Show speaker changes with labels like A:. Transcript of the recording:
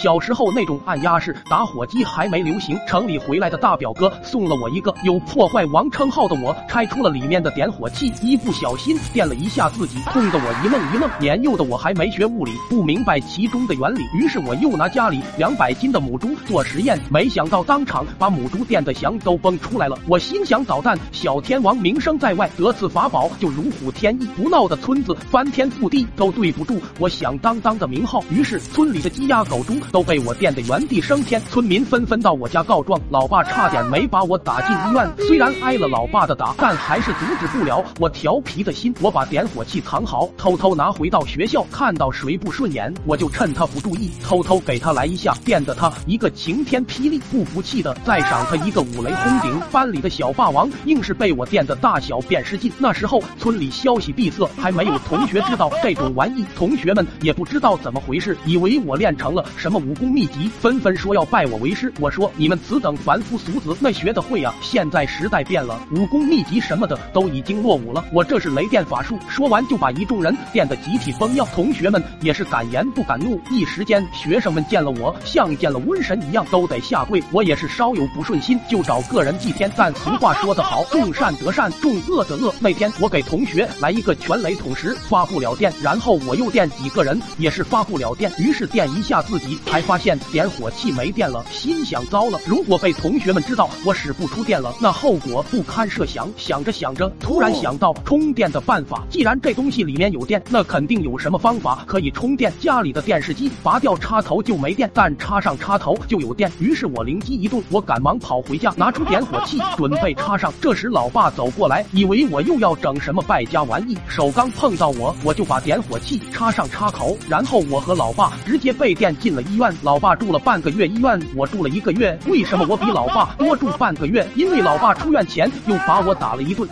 A: 小时候那种按压式打火机还没流行，城里回来的大表哥送了我一个有破坏王称号的，我拆出了里面的点火器，一不小心电了一下自己，痛得我一愣一愣。年幼的我还没学物理，不明白其中的原理，于是我又拿家里两百斤的母猪做实验，没想到当场把母猪电的翔都崩出来了。我心想捣蛋，小天王名声在外，得此法宝就如虎添翼，不闹的村子翻天覆地都对不住我响当当的名号。于是村里的鸡鸭狗猪。都被我电得原地升天，村民纷纷到我家告状，老爸差点没把我打进医院。虽然挨了老爸的打，但还是阻止不了我调皮的心。我把点火器藏好，偷偷拿回到学校，看到谁不顺眼，我就趁他不注意，偷偷给他来一下，电得他一个晴天霹雳。不服气的再赏他一个五雷轰顶。班里的小霸王硬是被我电得大小便失禁。那时候村里消息闭塞，还没有同学知道这种玩意，同学们也不知道怎么回事，以为我练成了什么。武功秘籍纷纷说要拜我为师，我说你们此等凡夫俗子那学的会啊？现在时代变了，武功秘籍什么的都已经落伍了，我这是雷电法术。说完就把一众人电得集体崩掉，同学们也是敢言不敢怒，一时间学生们见了我像见了瘟神一样，都得下跪。我也是稍有不顺心就找个人祭天，但俗话说得好，众善得善，众恶得恶。那天我给同学来一个全雷桶时发不了电，然后我又电几个人也是发不了电，于是电一下自己。才发现点火器没电了，心想糟了，如果被同学们知道我使不出电了，那后果不堪设想。想着想着，突然想到充电的办法。既然这东西里面有电，那肯定有什么方法可以充电。家里的电视机拔掉插头就没电，但插上插头就有电。于是我灵机一动，我赶忙跑回家，拿出点火器准备插上。这时老爸走过来，以为我又要整什么败家玩意，手刚碰到我，我就把点火器插上插口，然后我和老爸直接被电进了医院。院，老爸住了半个月医院，我住了一个月。为什么我比老爸多住半个月？因为老爸出院前又把我打了一顿。